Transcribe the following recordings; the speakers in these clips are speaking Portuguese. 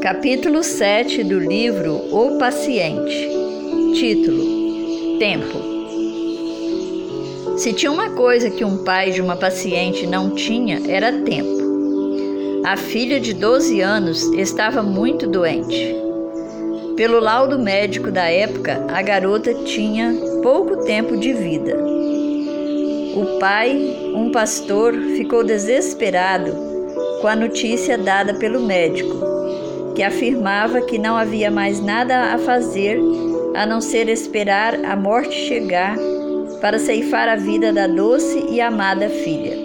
Capítulo 7 do livro O Paciente. Título: Tempo. Se tinha uma coisa que um pai de uma paciente não tinha, era tempo. A filha de 12 anos estava muito doente. Pelo laudo médico da época, a garota tinha pouco tempo de vida. O pai, um pastor, ficou desesperado com a notícia dada pelo médico, que afirmava que não havia mais nada a fazer a não ser esperar a morte chegar para ceifar a vida da doce e amada filha.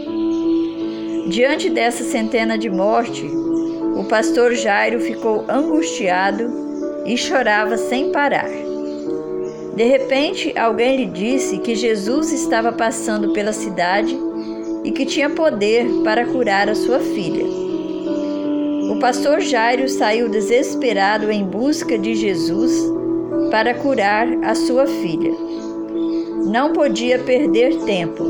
Diante dessa centena de morte, o pastor Jairo ficou angustiado e chorava sem parar. De repente, alguém lhe disse que Jesus estava passando pela cidade e que tinha poder para curar a sua filha. O pastor Jairo saiu desesperado em busca de Jesus para curar a sua filha. Não podia perder tempo,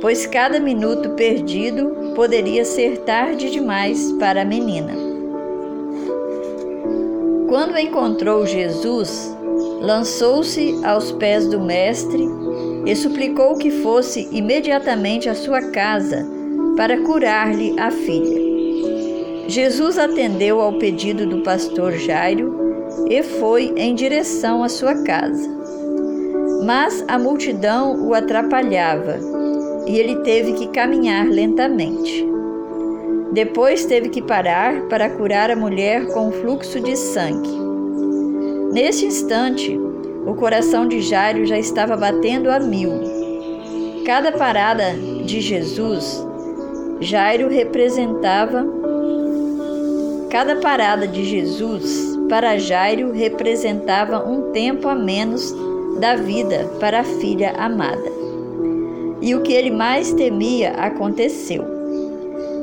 pois cada minuto perdido poderia ser tarde demais para a menina. Quando encontrou Jesus, lançou-se aos pés do Mestre e suplicou que fosse imediatamente à sua casa para curar-lhe a filha. Jesus atendeu ao pedido do pastor Jairo e foi em direção à sua casa. Mas a multidão o atrapalhava e ele teve que caminhar lentamente. Depois teve que parar para curar a mulher com fluxo de sangue. Neste instante, o coração de Jairo já estava batendo a mil. Cada parada de Jesus, Jairo representava. Cada parada de Jesus para Jairo representava um tempo a menos da vida para a filha amada. E o que ele mais temia aconteceu.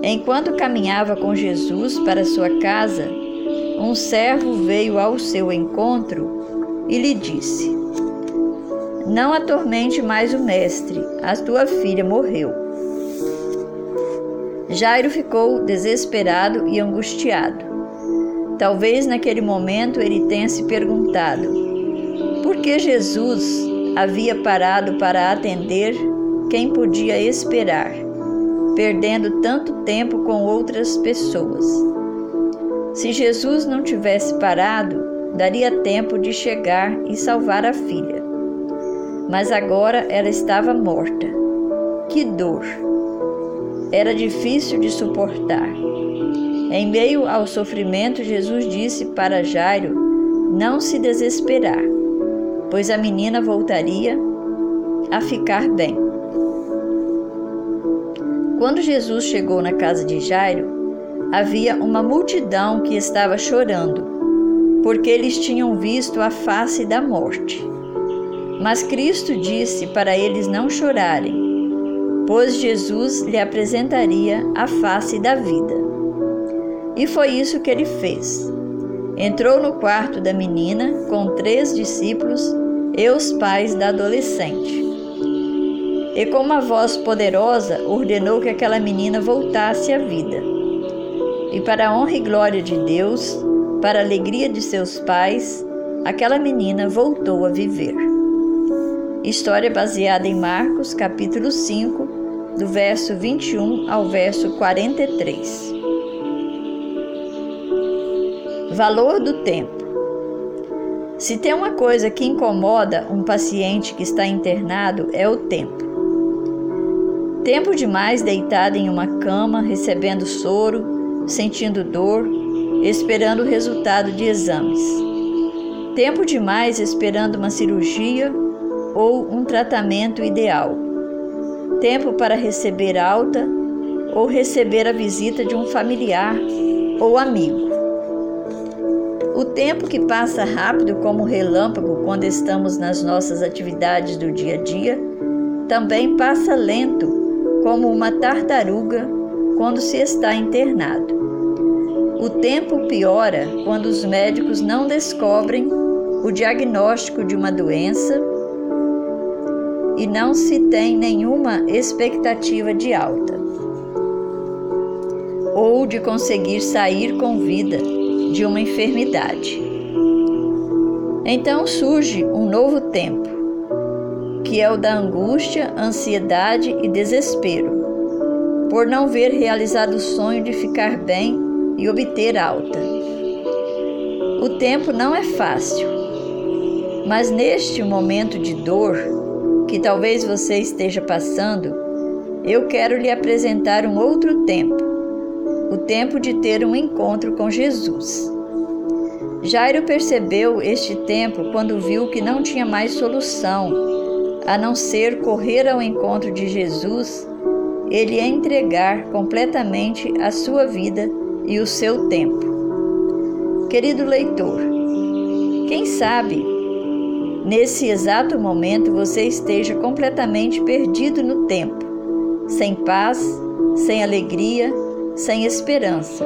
Enquanto caminhava com Jesus para sua casa, um servo veio ao seu encontro e lhe disse: Não atormente mais o mestre, a tua filha morreu. Jairo ficou desesperado e angustiado. Talvez naquele momento ele tenha se perguntado por que Jesus havia parado para atender quem podia esperar, perdendo tanto tempo com outras pessoas. Se Jesus não tivesse parado, daria tempo de chegar e salvar a filha. Mas agora ela estava morta. Que dor! Era difícil de suportar. Em meio ao sofrimento, Jesus disse para Jairo não se desesperar, pois a menina voltaria a ficar bem. Quando Jesus chegou na casa de Jairo, havia uma multidão que estava chorando, porque eles tinham visto a face da morte. Mas Cristo disse para eles não chorarem, pois Jesus lhe apresentaria a face da vida. E foi isso que ele fez. Entrou no quarto da menina com três discípulos e os pais da adolescente. E com uma voz poderosa ordenou que aquela menina voltasse à vida e para a honra e glória de Deus, para a alegria de seus pais, aquela menina voltou a viver. História baseada em Marcos, capítulo 5, do verso 21 ao verso 43. Valor do tempo. Se tem uma coisa que incomoda um paciente que está internado é o tempo. Tempo demais deitado em uma cama, recebendo soro, sentindo dor, esperando o resultado de exames. Tempo demais esperando uma cirurgia ou um tratamento ideal. Tempo para receber alta ou receber a visita de um familiar ou amigo. O tempo que passa rápido como relâmpago quando estamos nas nossas atividades do dia a dia, também passa lento como uma tartaruga quando se está internado. O tempo piora quando os médicos não descobrem o diagnóstico de uma doença e não se tem nenhuma expectativa de alta ou de conseguir sair com vida de uma enfermidade. Então surge um novo tempo, que é o da angústia, ansiedade e desespero, por não ver realizado o sonho de ficar bem e obter alta. O tempo não é fácil, mas neste momento de dor que talvez você esteja passando, eu quero lhe apresentar um outro tempo, o tempo de ter um encontro com Jesus. Jairo percebeu este tempo quando viu que não tinha mais solução a não ser correr ao encontro de Jesus, ele entregar completamente a sua vida e o seu tempo. Querido leitor, quem sabe nesse exato momento você esteja completamente perdido no tempo, sem paz, sem alegria, sem esperança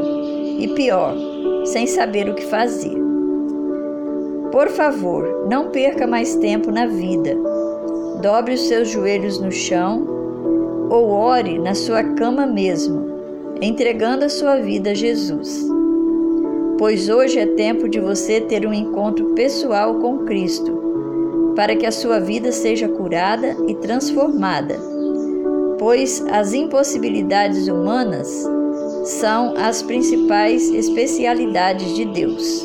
e pior, sem saber o que fazer. Por favor, não perca mais tempo na vida. Dobre os seus joelhos no chão ou ore na sua cama mesmo, entregando a sua vida a Jesus pois hoje é tempo de você ter um encontro pessoal com Cristo, para que a sua vida seja curada e transformada, pois as impossibilidades humanas são as principais especialidades de Deus.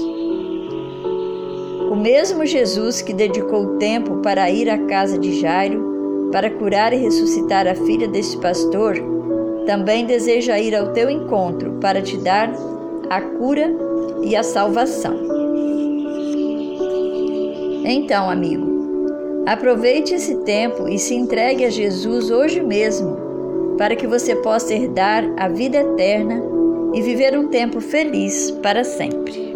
O mesmo Jesus que dedicou tempo para ir à casa de Jairo, para curar e ressuscitar a filha desse pastor, também deseja ir ao teu encontro para te dar a cura e a salvação. Então, amigo, aproveite esse tempo e se entregue a Jesus hoje mesmo, para que você possa herdar a vida eterna e viver um tempo feliz para sempre.